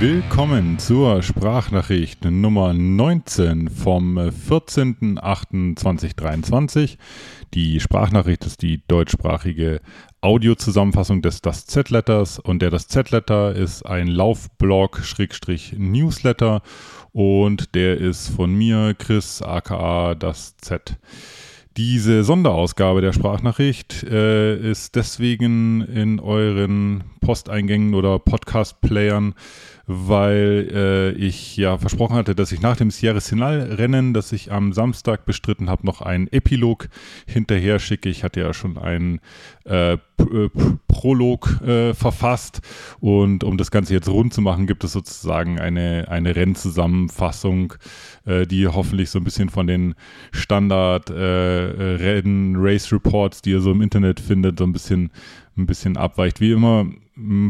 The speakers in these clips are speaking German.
Willkommen zur Sprachnachricht Nummer 19 vom 14.08.2023. Die Sprachnachricht ist die deutschsprachige Audiozusammenfassung des Das Z-Letters und der Das Z-Letter ist ein Laufblog-Newsletter und der ist von mir, Chris, aka Das Z. Diese Sonderausgabe der Sprachnachricht äh, ist deswegen in euren Posteingängen oder Podcast-Playern weil äh, ich ja versprochen hatte, dass ich nach dem Sierra Sinal-Rennen, das ich am Samstag bestritten habe, noch einen Epilog hinterher schicke. Ich hatte ja schon einen äh, äh Prolog äh, verfasst und um das Ganze jetzt rund zu machen, gibt es sozusagen eine, eine Rennzusammenfassung, äh, die hoffentlich so ein bisschen von den Standard-Rennen-Race-Reports, äh, die ihr so im Internet findet, so ein bisschen, ein bisschen abweicht. Wie immer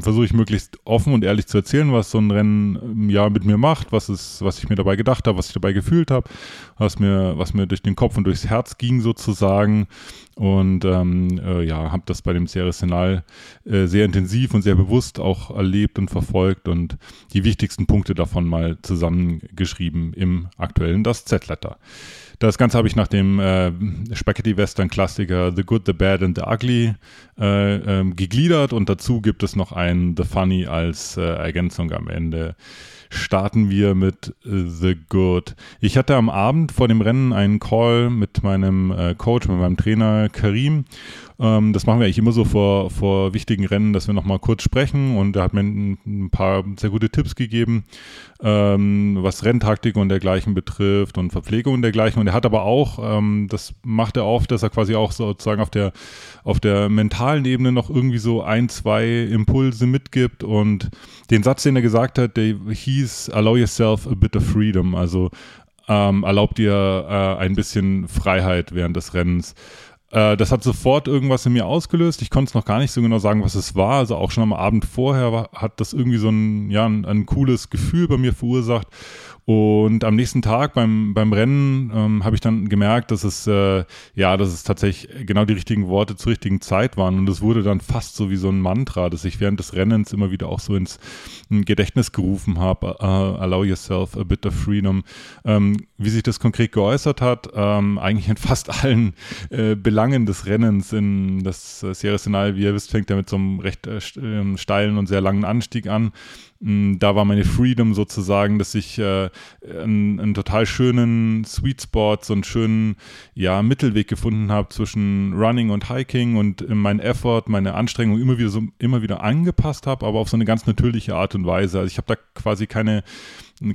versuche ich möglichst offen und ehrlich zu erzählen, was so ein Rennen ja mit mir macht, was es, was ich mir dabei gedacht habe, was ich dabei gefühlt habe, was mir, was mir durch den Kopf und durchs Herz ging sozusagen. Und ähm, äh, ja, habe das bei dem Series äh, sehr intensiv und sehr bewusst auch erlebt und verfolgt und die wichtigsten Punkte davon mal zusammengeschrieben im aktuellen Das Z-Letter. Das Ganze habe ich nach dem äh, Spaghetti-Western-Klassiker The Good, The Bad and The Ugly äh, ähm, gegliedert. Und dazu gibt es noch ein The Funny als äh, Ergänzung. Am Ende starten wir mit The Good. Ich hatte am Abend vor dem Rennen einen Call mit meinem äh, Coach, mit meinem Trainer Karim. Ähm, das machen wir eigentlich immer so vor, vor wichtigen Rennen, dass wir nochmal kurz sprechen. Und er hat mir ein, ein paar sehr gute Tipps gegeben, ähm, was Renntaktik und dergleichen betrifft und Verpflegung und dergleichen. Und er hat aber auch, ähm, das macht er oft, dass er quasi auch sozusagen auf der, auf der mentalen Ebene noch irgendwie so ein, zwei Impulse mitgibt und den Satz, den er gesagt hat, der hieß, allow yourself a bit of freedom, also ähm, erlaubt dir äh, ein bisschen Freiheit während des Rennens. Äh, das hat sofort irgendwas in mir ausgelöst. Ich konnte es noch gar nicht so genau sagen, was es war. Also auch schon am Abend vorher war, hat das irgendwie so ein, ja, ein, ein cooles Gefühl bei mir verursacht. Und am nächsten Tag beim, beim Rennen ähm, habe ich dann gemerkt, dass es äh, ja, dass es tatsächlich genau die richtigen Worte zur richtigen Zeit waren. Und es wurde dann fast so wie so ein Mantra, das ich während des Rennens immer wieder auch so ins Gedächtnis gerufen habe. Uh, allow yourself a bit of freedom. Ähm, wie sich das konkret geäußert hat, ähm, eigentlich in fast allen äh, Belangen des Rennens. In das äh, Sierra Sinal, wie ihr wisst, fängt er mit so einem recht äh, ähm, steilen und sehr langen Anstieg an. Mm, da war meine Freedom sozusagen, dass ich äh, einen, einen, total schönen Sweet Spot, so einen schönen ja, Mittelweg gefunden habe zwischen Running und Hiking und mein Effort, meine Anstrengung immer wieder so immer wieder angepasst habe, aber auf so eine ganz natürliche Art und Weise. Also ich habe da quasi keine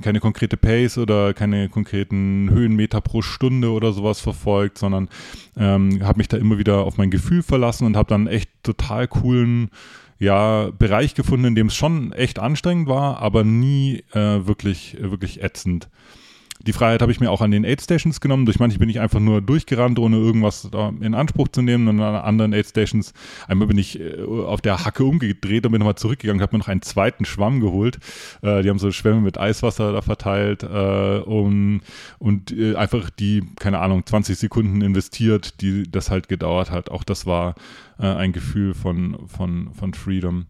keine konkrete Pace oder keine konkreten Höhenmeter pro Stunde oder sowas verfolgt, sondern ähm, habe mich da immer wieder auf mein Gefühl verlassen und habe dann echt total coolen ja, Bereich gefunden, in dem es schon echt anstrengend war, aber nie äh, wirklich, wirklich ätzend. Die Freiheit habe ich mir auch an den Aid Stations genommen. Durch manche bin ich einfach nur durchgerannt, ohne irgendwas in Anspruch zu nehmen. Und an anderen Aid Stations, einmal bin ich äh, auf der Hacke umgedreht und bin nochmal zurückgegangen, habe mir noch einen zweiten Schwamm geholt. Äh, die haben so Schwämme mit Eiswasser da verteilt äh, um, und äh, einfach die, keine Ahnung, 20 Sekunden investiert, die das halt gedauert hat. Auch das war äh, ein Gefühl von, von, von Freedom.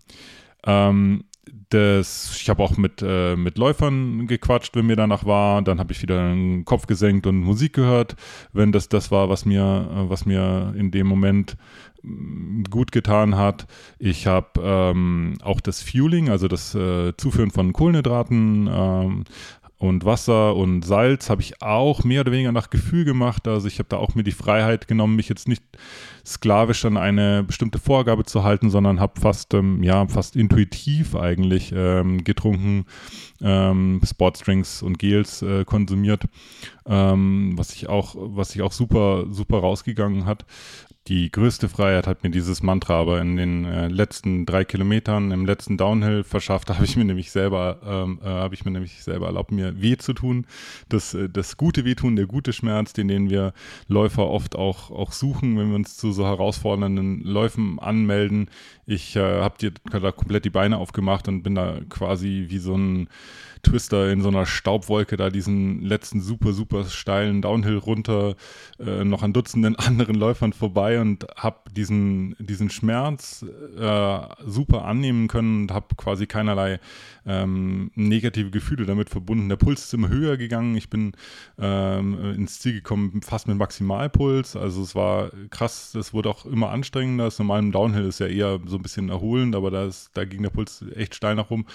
Ähm, das, ich habe auch mit, äh, mit Läufern gequatscht, wenn mir danach war. Dann habe ich wieder den Kopf gesenkt und Musik gehört, wenn das das war, was mir, was mir in dem Moment mm, gut getan hat. Ich habe ähm, auch das Fueling, also das äh, Zuführen von Kohlenhydraten, ähm, und Wasser und Salz habe ich auch mehr oder weniger nach Gefühl gemacht. Also ich habe da auch mir die Freiheit genommen, mich jetzt nicht sklavisch an eine bestimmte Vorgabe zu halten, sondern habe fast, ähm, ja, fast intuitiv eigentlich ähm, getrunken, ähm, Sportdrinks und Gels äh, konsumiert, ähm, was ich auch, was sich auch super, super rausgegangen hat die größte Freiheit hat mir dieses Mantra aber in den äh, letzten drei Kilometern im letzten Downhill verschafft. Habe ich mir nämlich selber, ähm, äh, habe ich mir nämlich selber erlaubt, mir weh zu tun. Das, äh, das gute Wehtun, der gute Schmerz, den, den wir Läufer oft auch, auch suchen, wenn wir uns zu so herausfordernden Läufen anmelden. Ich äh, habe dir da komplett die Beine aufgemacht und bin da quasi wie so ein Twister in so einer Staubwolke da diesen letzten super, super steilen Downhill runter, äh, noch an Dutzenden anderen Läufern vorbei und habe diesen, diesen Schmerz äh, super annehmen können und habe quasi keinerlei ähm, negative Gefühle damit verbunden. Der Puls ist immer höher gegangen. Ich bin ähm, ins Ziel gekommen, fast mit Maximalpuls. Also es war krass, es wurde auch immer anstrengender. Das normale Downhill ist ja eher so ein bisschen erholend, aber da, ist, da ging der Puls echt steil nach oben.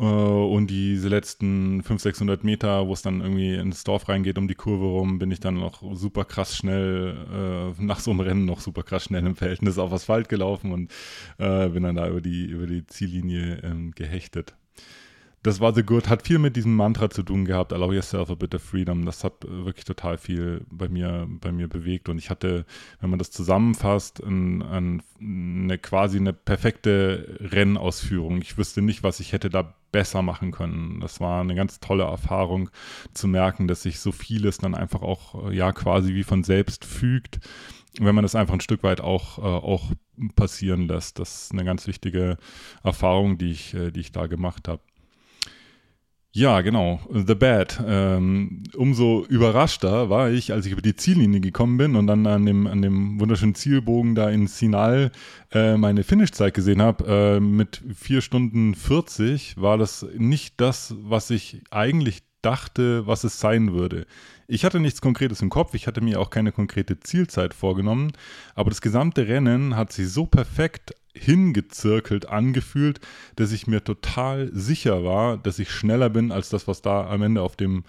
Äh, und diese letzten 500, 600 Meter, wo es dann irgendwie ins Dorf reingeht, um die Kurve rum, bin ich dann noch super krass schnell, äh, nach so einem Rennen noch super krass schnell im Verhältnis auf Asphalt gelaufen und äh, bin dann da über die, über die Ziellinie ähm, gehechtet das war The Good, hat viel mit diesem Mantra zu tun gehabt, allow yourself a bit of freedom. Das hat wirklich total viel bei mir, bei mir bewegt. Und ich hatte, wenn man das zusammenfasst, ein, ein, eine quasi eine perfekte Rennausführung. Ich wüsste nicht, was ich hätte da besser machen können. Das war eine ganz tolle Erfahrung zu merken, dass sich so vieles dann einfach auch, ja, quasi wie von selbst fügt wenn man das einfach ein Stück weit auch, äh, auch passieren lässt. Das ist eine ganz wichtige Erfahrung, die ich, äh, die ich da gemacht habe. Ja, genau. The Bad. Ähm, umso überraschter war ich, als ich über die Ziellinie gekommen bin und dann an dem, an dem wunderschönen Zielbogen da in Sinal äh, meine Finishzeit gesehen habe. Äh, mit 4 Stunden 40 war das nicht das, was ich eigentlich dachte, was es sein würde. Ich hatte nichts Konkretes im Kopf, ich hatte mir auch keine konkrete Zielzeit vorgenommen, aber das gesamte Rennen hat sich so perfekt hingezirkelt angefühlt, dass ich mir total sicher war, dass ich schneller bin als das, was da am Ende auf dem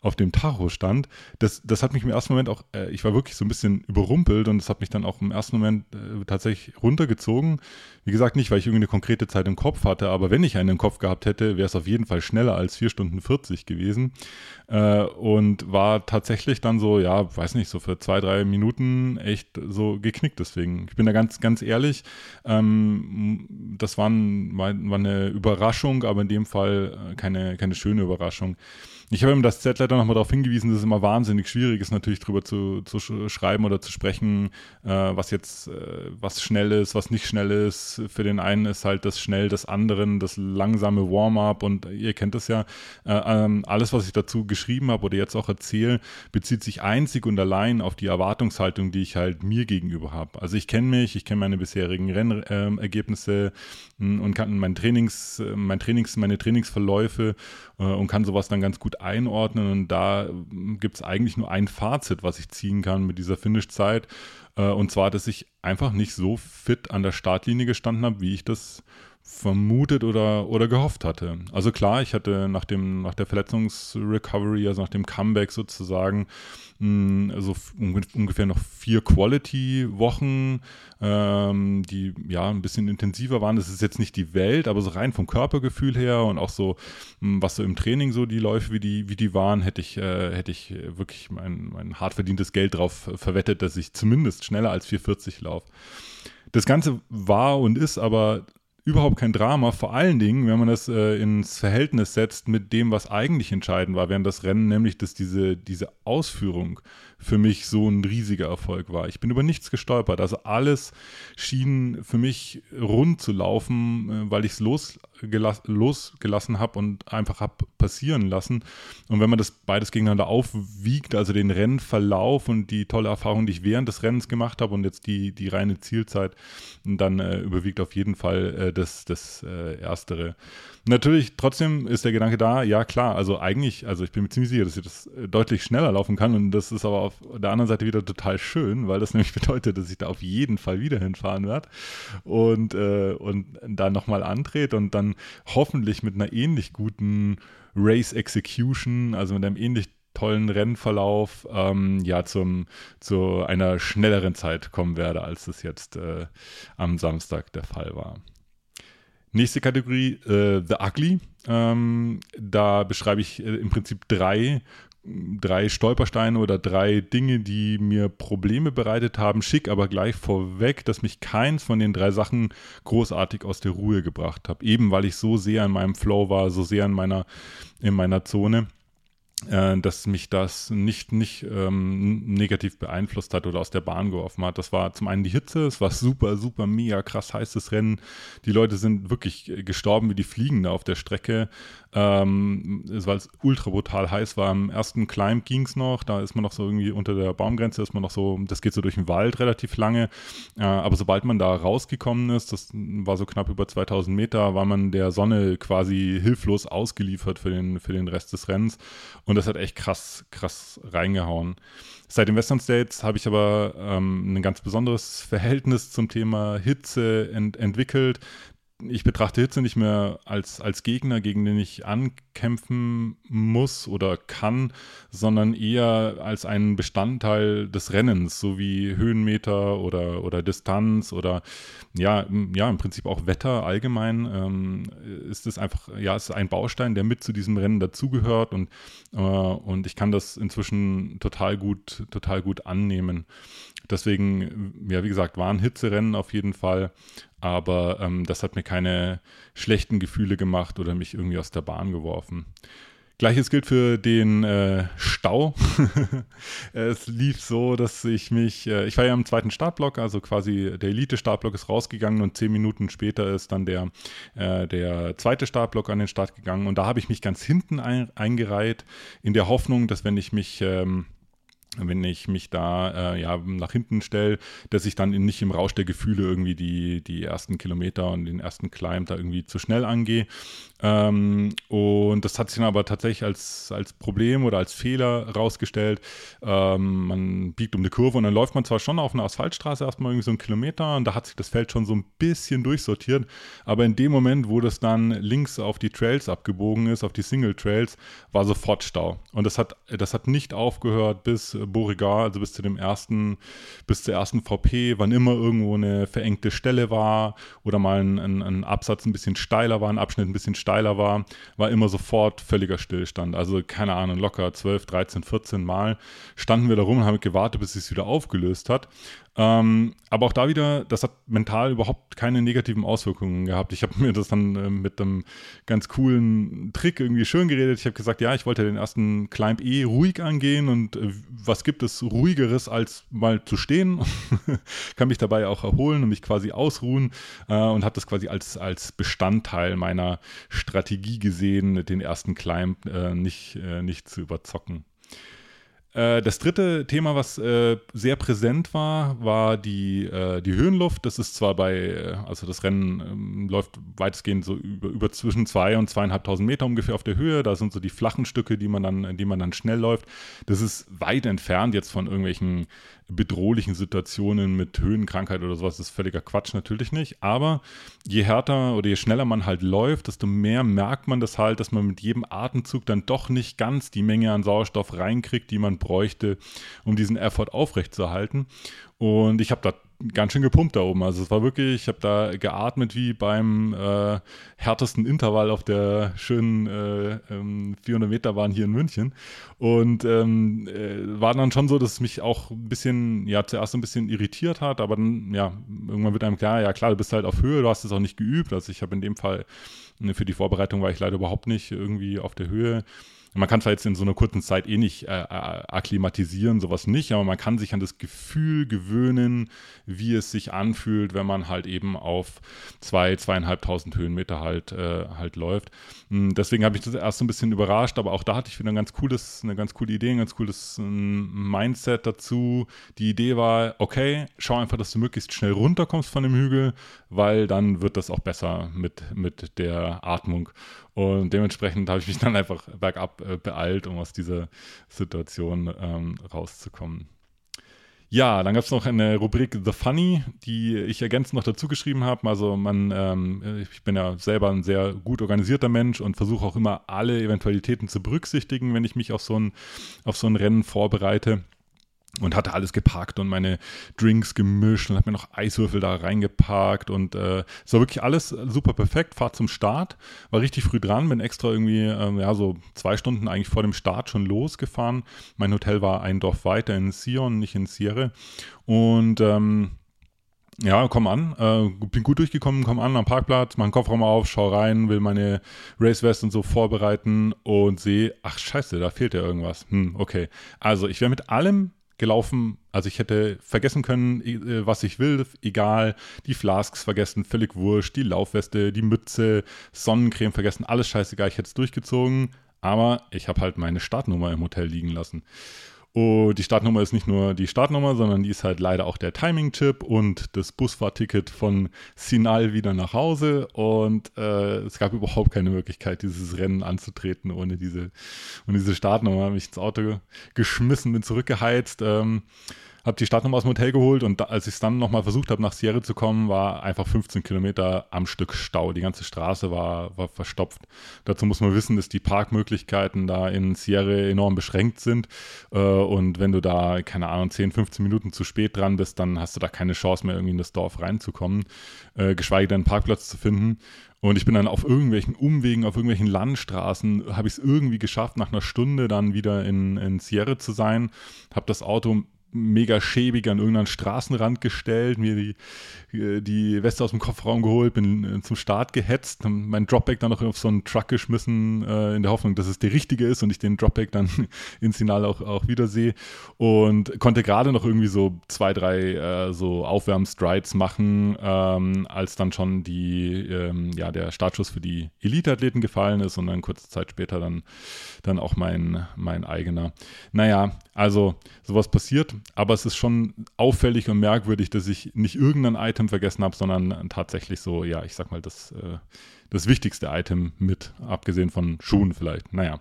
auf dem Tacho stand, das, das hat mich im ersten Moment auch, äh, ich war wirklich so ein bisschen überrumpelt und das hat mich dann auch im ersten Moment äh, tatsächlich runtergezogen. Wie gesagt, nicht, weil ich irgendeine konkrete Zeit im Kopf hatte, aber wenn ich einen im Kopf gehabt hätte, wäre es auf jeden Fall schneller als 4 Stunden 40 gewesen. Äh, und war tatsächlich dann so, ja, weiß nicht, so für zwei, drei Minuten echt so geknickt deswegen. Ich bin da ganz, ganz ehrlich, ähm, das war, war, war eine Überraschung, aber in dem Fall äh, keine, keine schöne Überraschung. Ich habe ihm das Z-Letter nochmal darauf hingewiesen, dass es immer wahnsinnig schwierig ist, natürlich darüber zu, zu schreiben oder zu sprechen, äh, was jetzt, äh, was schnell ist, was nicht schnell ist. Für den einen ist halt das schnell des anderen, das langsame Warm-up und ihr kennt es ja. Äh, ähm, alles, was ich dazu geschrieben habe oder jetzt auch erzähle, bezieht sich einzig und allein auf die Erwartungshaltung, die ich halt mir gegenüber habe. Also ich kenne mich, ich kenne meine bisherigen Rennergebnisse ähm, und kann mein Trainings, äh, mein Trainings, meine Trainingsverläufe äh, und kann sowas dann ganz gut einordnen. Und da gibt es eigentlich nur ein Fazit, was ich ziehen kann mit dieser Finish-Zeit. Äh, und zwar, dass ich einfach nicht so fit an der Startlinie gestanden habe, wie ich das vermutet oder, oder gehofft hatte. Also klar, ich hatte nach, dem, nach der Verletzungsrecovery, also nach dem Comeback sozusagen, also ungefähr noch vier Quality-Wochen, ähm, die ja ein bisschen intensiver waren. Das ist jetzt nicht die Welt, aber so rein vom Körpergefühl her und auch so, was so im Training so die Läufe, wie die, wie die waren, hätte ich, äh, hätte ich wirklich mein, mein hart verdientes Geld drauf verwettet, dass ich zumindest schneller als 440 laufe. Das Ganze war und ist aber überhaupt kein Drama, vor allen Dingen, wenn man das äh, ins Verhältnis setzt mit dem, was eigentlich entscheidend war während das Rennen, nämlich dass diese, diese Ausführung für mich so ein riesiger Erfolg war. Ich bin über nichts gestolpert. Also alles schien für mich rund zu laufen, äh, weil ich es losgelass, losgelassen habe und einfach habe passieren lassen. Und wenn man das beides gegeneinander aufwiegt, also den Rennverlauf und die tolle Erfahrung, die ich während des Rennens gemacht habe und jetzt die, die reine Zielzeit, dann äh, überwiegt auf jeden Fall äh, das, das äh, Erstere. Natürlich, trotzdem ist der Gedanke da, ja klar, also eigentlich, also ich bin mir ziemlich sicher, dass ich das äh, deutlich schneller laufen kann und das ist aber auf der anderen Seite wieder total schön, weil das nämlich bedeutet, dass ich da auf jeden Fall wieder hinfahren werde und, äh, und da nochmal antrete und dann hoffentlich mit einer ähnlich guten Race Execution, also mit einem ähnlich tollen Rennverlauf, ähm, ja, zum, zu einer schnelleren Zeit kommen werde, als das jetzt äh, am Samstag der Fall war. Nächste Kategorie, äh, The Ugly. Ähm, da beschreibe ich äh, im Prinzip drei, drei Stolpersteine oder drei Dinge, die mir Probleme bereitet haben. Schick aber gleich vorweg, dass mich keins von den drei Sachen großartig aus der Ruhe gebracht hat. Eben weil ich so sehr in meinem Flow war, so sehr in meiner, in meiner Zone. Äh, dass mich das nicht, nicht ähm, negativ beeinflusst hat oder aus der Bahn geworfen hat. Das war zum einen die Hitze, es war super, super, mega krass heißes Rennen. Die Leute sind wirklich gestorben wie die Fliegen da auf der Strecke. Ähm, weil es ultra brutal heiß war. Am ersten Climb ging es noch, da ist man noch so irgendwie unter der Baumgrenze, ist man noch so, das geht so durch den Wald relativ lange. Äh, aber sobald man da rausgekommen ist, das war so knapp über 2000 Meter, war man der Sonne quasi hilflos ausgeliefert für den, für den Rest des Rennens. Und das hat echt krass, krass reingehauen. Seit den Western States habe ich aber ähm, ein ganz besonderes Verhältnis zum Thema Hitze ent entwickelt ich betrachte Hitze nicht mehr als, als Gegner, gegen den ich ankämpfen muss oder kann, sondern eher als einen Bestandteil des Rennens, so wie Höhenmeter oder, oder Distanz oder ja, ja, im Prinzip auch Wetter allgemein ähm, ist es einfach, ja, ist ein Baustein, der mit zu diesem Rennen dazugehört und, äh, und ich kann das inzwischen total gut, total gut annehmen. Deswegen, ja, wie gesagt, waren Hitzerennen auf jeden Fall, aber ähm, das hat mir keine schlechten Gefühle gemacht oder mich irgendwie aus der Bahn geworfen. Gleiches gilt für den äh, Stau. es lief so, dass ich mich, äh, ich war ja im zweiten Startblock, also quasi der Elite-Startblock ist rausgegangen und zehn Minuten später ist dann der, äh, der zweite Startblock an den Start gegangen und da habe ich mich ganz hinten ein, eingereiht, in der Hoffnung, dass wenn ich mich ähm, wenn ich mich da äh, ja, nach hinten stelle, dass ich dann nicht im Rausch der Gefühle irgendwie die, die ersten Kilometer und den ersten Climb da irgendwie zu schnell angehe. Ähm, und das hat sich dann aber tatsächlich als, als Problem oder als Fehler rausgestellt. Ähm, man biegt um eine Kurve und dann läuft man zwar schon auf einer Asphaltstraße erstmal irgendwie so einen Kilometer und da hat sich das Feld schon so ein bisschen durchsortiert, aber in dem Moment, wo das dann links auf die Trails abgebogen ist, auf die Single Trails, war sofort Stau. Und das hat, das hat nicht aufgehört bis Beauregard, also bis zu dem ersten, bis zur ersten VP, wann immer irgendwo eine verengte Stelle war oder mal ein, ein, ein Absatz ein bisschen steiler war, ein Abschnitt ein bisschen steiler war, war immer sofort völliger Stillstand. Also keine Ahnung, locker 12, 13, 14 Mal standen wir da rum und haben gewartet, bis es wieder aufgelöst hat. Ähm, aber auch da wieder, das hat mental überhaupt keine negativen Auswirkungen gehabt. Ich habe mir das dann äh, mit einem ganz coolen Trick irgendwie schön geredet. Ich habe gesagt, ja, ich wollte den ersten Climb eh ruhig angehen und äh, was gibt es ruhigeres als mal zu stehen? Kann mich dabei auch erholen und mich quasi ausruhen äh, und habe das quasi als, als Bestandteil meiner Strategie gesehen, den ersten Climb äh, nicht, äh, nicht zu überzocken. Äh, das dritte Thema, was äh, sehr präsent war, war die, äh, die Höhenluft. Das ist zwar bei, äh, also das Rennen ähm, läuft weitestgehend so über, über zwischen zwei und zweieinhalbtausend Meter ungefähr auf der Höhe. Da sind so die flachen Stücke, die man dann, die man dann schnell läuft. Das ist weit entfernt jetzt von irgendwelchen bedrohlichen Situationen mit Höhenkrankheit oder sowas. Das ist völliger Quatsch, natürlich nicht. Aber je härter oder je schneller man halt läuft, desto mehr merkt man das halt, dass man mit jedem Atemzug dann doch nicht ganz die Menge an Sauerstoff reinkriegt, die man bräuchte, um diesen Effort aufrechtzuerhalten. Und ich habe da ganz schön gepumpt da oben. Also es war wirklich, ich habe da geatmet wie beim äh, härtesten Intervall auf der schönen äh, ähm, 400 Meter Bahn hier in München. Und ähm, äh, war dann schon so, dass es mich auch ein bisschen, ja, zuerst ein bisschen irritiert hat, aber dann, ja, irgendwann wird einem klar, ja klar, du bist halt auf Höhe, du hast es auch nicht geübt. Also ich habe in dem Fall, ne, für die Vorbereitung war ich leider überhaupt nicht irgendwie auf der Höhe man kann zwar jetzt in so einer kurzen Zeit eh nicht äh, äh, akklimatisieren, sowas nicht, aber man kann sich an das Gefühl gewöhnen, wie es sich anfühlt, wenn man halt eben auf zwei, zweieinhalbtausend Höhenmeter halt, äh, halt läuft. Hm, deswegen habe ich das erst so ein bisschen überrascht, aber auch da hatte ich wieder ein ganz cooles, eine ganz coole Idee, ein ganz cooles ähm, Mindset dazu. Die Idee war, okay, schau einfach, dass du möglichst schnell runterkommst von dem Hügel, weil dann wird das auch besser mit, mit der Atmung. Und dementsprechend habe ich mich dann einfach bergab äh, beeilt, um aus dieser Situation ähm, rauszukommen. Ja, dann gab es noch eine Rubrik The Funny, die ich ergänzend noch dazu geschrieben habe. Also man, ähm, ich bin ja selber ein sehr gut organisierter Mensch und versuche auch immer alle Eventualitäten zu berücksichtigen, wenn ich mich auf so ein, auf so ein Rennen vorbereite und hatte alles geparkt und meine Drinks gemischt und habe mir noch Eiswürfel da reingeparkt und äh, es war wirklich alles super perfekt. Fahrt zum Start, war richtig früh dran, bin extra irgendwie, ähm, ja, so zwei Stunden eigentlich vor dem Start schon losgefahren. Mein Hotel war ein Dorf weiter in Sion, nicht in Sierra und ähm, Ja, komm an. Äh, bin gut durchgekommen, komm an am Parkplatz, mach den Kofferraum auf, schau rein, will meine Race West und so vorbereiten und sehe, ach scheiße, da fehlt ja irgendwas. Hm, okay. Also ich wäre mit allem gelaufen. Also ich hätte vergessen können, äh, was ich will, egal. Die Flasks vergessen, völlig wurscht. Die Laufweste, die Mütze, Sonnencreme vergessen, alles scheißegal. Ich hätte es durchgezogen, aber ich habe halt meine Startnummer im Hotel liegen lassen. Und die Startnummer ist nicht nur die Startnummer, sondern die ist halt leider auch der Timing-Chip und das Busfahrticket von Sinal wieder nach Hause. Und äh, es gab überhaupt keine Möglichkeit, dieses Rennen anzutreten ohne diese, ohne diese Startnummer. Habe ich ins Auto geschmissen, bin zurückgeheizt. Ähm, habe die Startnummer aus dem Hotel geholt und da, als ich es dann nochmal versucht habe, nach Sierra zu kommen, war einfach 15 Kilometer am Stück Stau. Die ganze Straße war, war verstopft. Dazu muss man wissen, dass die Parkmöglichkeiten da in Sierra enorm beschränkt sind. Äh, und wenn du da, keine Ahnung, 10, 15 Minuten zu spät dran bist, dann hast du da keine Chance mehr, irgendwie in das Dorf reinzukommen, äh, geschweige denn einen Parkplatz zu finden. Und ich bin dann auf irgendwelchen Umwegen, auf irgendwelchen Landstraßen, habe ich es irgendwie geschafft, nach einer Stunde dann wieder in, in Sierra zu sein. Habe das Auto mega schäbig an irgendeinen Straßenrand gestellt, mir die, äh, die Weste aus dem Kofferraum geholt, bin äh, zum Start gehetzt, mein Dropback dann noch auf so einen Truck geschmissen, äh, in der Hoffnung, dass es der richtige ist und ich den Dropback dann ins Finale auch, auch wiedersehe und konnte gerade noch irgendwie so zwei, drei äh, so Aufwärmstrides machen, ähm, als dann schon die, ähm, ja, der Startschuss für die Elite-Athleten gefallen ist und dann kurze Zeit später dann, dann auch mein, mein eigener. Naja, also sowas passiert aber es ist schon auffällig und merkwürdig, dass ich nicht irgendein Item vergessen habe, sondern tatsächlich so, ja, ich sag mal, das, äh, das wichtigste Item mit, abgesehen von Schuhen vielleicht. Naja.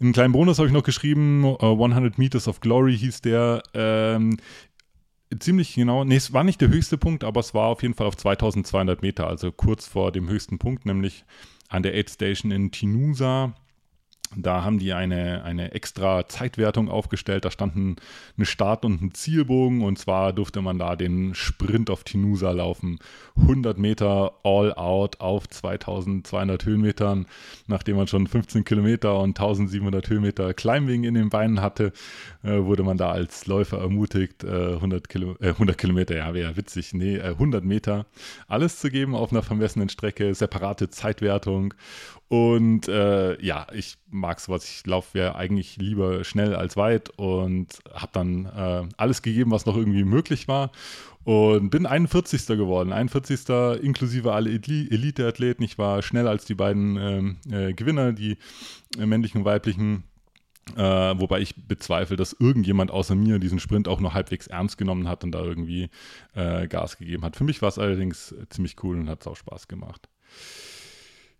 Einen kleinen Bonus habe ich noch geschrieben, uh, äh, 100 Meters of Glory hieß der. Ähm, ziemlich genau, nee, es war nicht der höchste Punkt, aber es war auf jeden Fall auf 2200 Meter, also kurz vor dem höchsten Punkt, nämlich an der Aid Station in Tinusa. Da haben die eine, eine extra Zeitwertung aufgestellt. Da standen eine Start- und ein Zielbogen. Und zwar durfte man da den Sprint auf Tinusa laufen. 100 Meter all out auf 2200 Höhenmetern. Nachdem man schon 15 Kilometer und 1700 Höhenmeter Climbing in den Beinen hatte, äh, wurde man da als Läufer ermutigt, äh, 100, Kilo, äh, 100 Kilometer, ja, wäre witzig, nee, 100 äh, Meter alles zu geben auf einer vermessenen Strecke. Separate Zeitwertung. Und äh, ja, ich mag sowas. Ich laufe ja eigentlich lieber schnell als weit und habe dann äh, alles gegeben, was noch irgendwie möglich war. Und bin 41. geworden. 41. inklusive alle Elite-Athleten. Ich war schneller als die beiden ähm, äh, Gewinner, die männlichen und weiblichen. Äh, wobei ich bezweifle, dass irgendjemand außer mir diesen Sprint auch noch halbwegs ernst genommen hat und da irgendwie äh, Gas gegeben hat. Für mich war es allerdings ziemlich cool und hat es auch Spaß gemacht.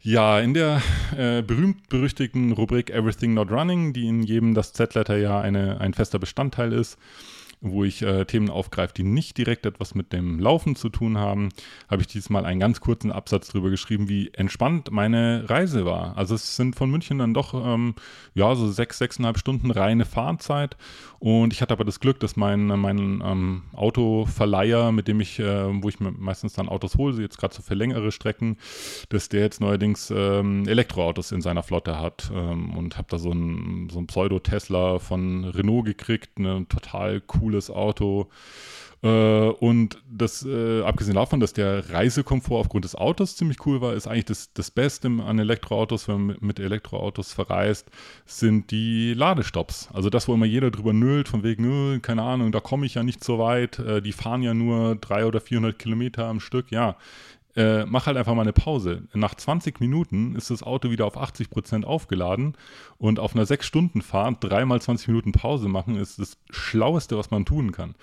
Ja, in der äh, berühmt-berüchtigten Rubrik Everything Not Running, die in jedem das Z-Letter ja eine, ein fester Bestandteil ist, wo ich äh, Themen aufgreife, die nicht direkt etwas mit dem Laufen zu tun haben, habe ich diesmal einen ganz kurzen Absatz darüber geschrieben, wie entspannt meine Reise war. Also es sind von München dann doch ähm, ja so sechs, sechseinhalb Stunden reine Fahrzeit und ich hatte aber das Glück, dass mein, mein ähm, Autoverleiher, mit dem ich, äh, wo ich mir meistens dann Autos hole, jetzt gerade so für längere Strecken, dass der jetzt neuerdings ähm, Elektroautos in seiner Flotte hat ähm, und habe da so ein, so Pseudo-Tesla von Renault gekriegt, eine total coole cooles Auto. Äh, und das, äh, abgesehen davon, dass der Reisekomfort aufgrund des Autos ziemlich cool war, ist eigentlich das, das Beste an Elektroautos, wenn man mit, Elektroautos verreist, sind die Ladestops. Also das, wo immer jeder drüber nölt, von wegen, keine Ahnung, da komme ich ja nicht so weit, äh, die fahren ja nur 300 oder 400 Kilometer am Stück. Ja, äh, mach halt einfach mal eine Pause. Nach 20 Minuten ist das Auto wieder auf 80 Prozent aufgeladen und auf einer 6-Stunden-Fahrt dreimal 20 Minuten Pause machen ist das Schlaueste, was man tun kann.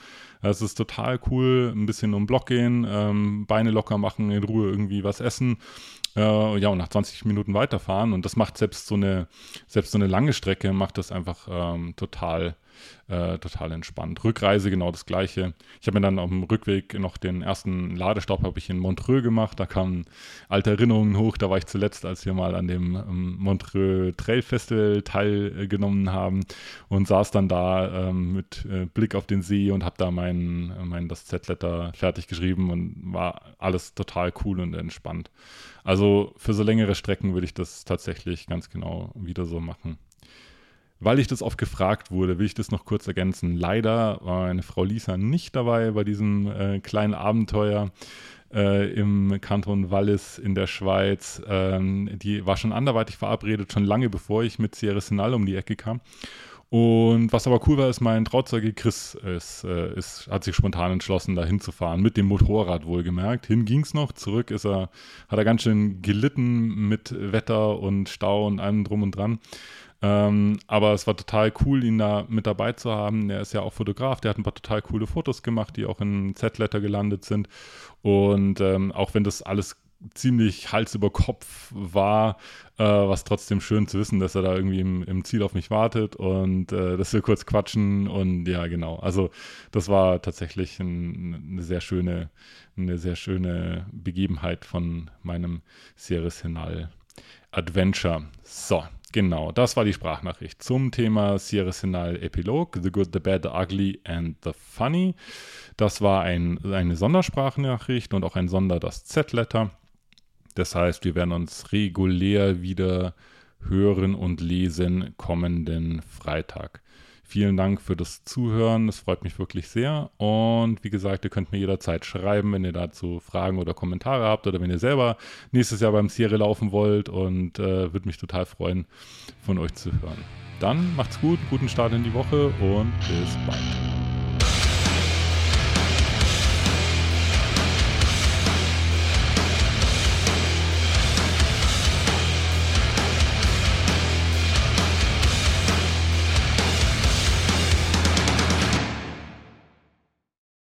Es ist total cool, ein bisschen um den Block gehen, ähm, Beine locker machen, in Ruhe irgendwie was essen. Äh, ja, und nach 20 Minuten weiterfahren. Und das macht selbst so eine, selbst so eine lange Strecke, macht das einfach ähm, total äh, total entspannt. Rückreise genau das gleiche. Ich habe mir dann auf dem Rückweg noch den ersten Ladestopp habe ich in Montreux gemacht. Da kamen alte Erinnerungen hoch. Da war ich zuletzt, als wir mal an dem ähm, Montreux Trail Festival teilgenommen haben und saß dann da ähm, mit äh, Blick auf den See und habe da mein, mein das Z-Letter fertig geschrieben und war alles total cool und entspannt. Also für so längere Strecken würde ich das tatsächlich ganz genau wieder so machen. Weil ich das oft gefragt wurde, will ich das noch kurz ergänzen. Leider war meine Frau Lisa nicht dabei bei diesem äh, kleinen Abenteuer äh, im Kanton Wallis in der Schweiz. Ähm, die war schon anderweitig verabredet, schon lange bevor ich mit Sierra Sinal um die Ecke kam. Und was aber cool war, ist, mein Trauzeuge Chris ist, äh, ist, hat sich spontan entschlossen, da hinzufahren, mit dem Motorrad wohlgemerkt. Hin ging es noch, zurück ist er, hat er ganz schön gelitten mit Wetter und Stau und allem drum und dran. Ähm, aber es war total cool, ihn da mit dabei zu haben. Er ist ja auch Fotograf, der hat ein paar total coole Fotos gemacht, die auch in Z-Letter gelandet sind. Und ähm, auch wenn das alles ziemlich Hals über Kopf war, äh, was trotzdem schön zu wissen, dass er da irgendwie im, im Ziel auf mich wartet und äh, dass wir kurz quatschen und ja, genau. Also das war tatsächlich ein, eine sehr schöne, eine sehr schöne Begebenheit von meinem Ceres Hinal Adventure. So, Genau, das war die Sprachnachricht zum Thema Sierra Sinal Epilog, The Good, The Bad, The Ugly and The Funny. Das war ein, eine Sondersprachnachricht und auch ein Sonder, das Z-Letter. Das heißt, wir werden uns regulär wieder hören und lesen kommenden Freitag. Vielen Dank für das Zuhören. Das freut mich wirklich sehr. Und wie gesagt, ihr könnt mir jederzeit schreiben, wenn ihr dazu Fragen oder Kommentare habt oder wenn ihr selber nächstes Jahr beim Sierra laufen wollt. Und äh, würde mich total freuen, von euch zu hören. Dann macht's gut, guten Start in die Woche und bis bald.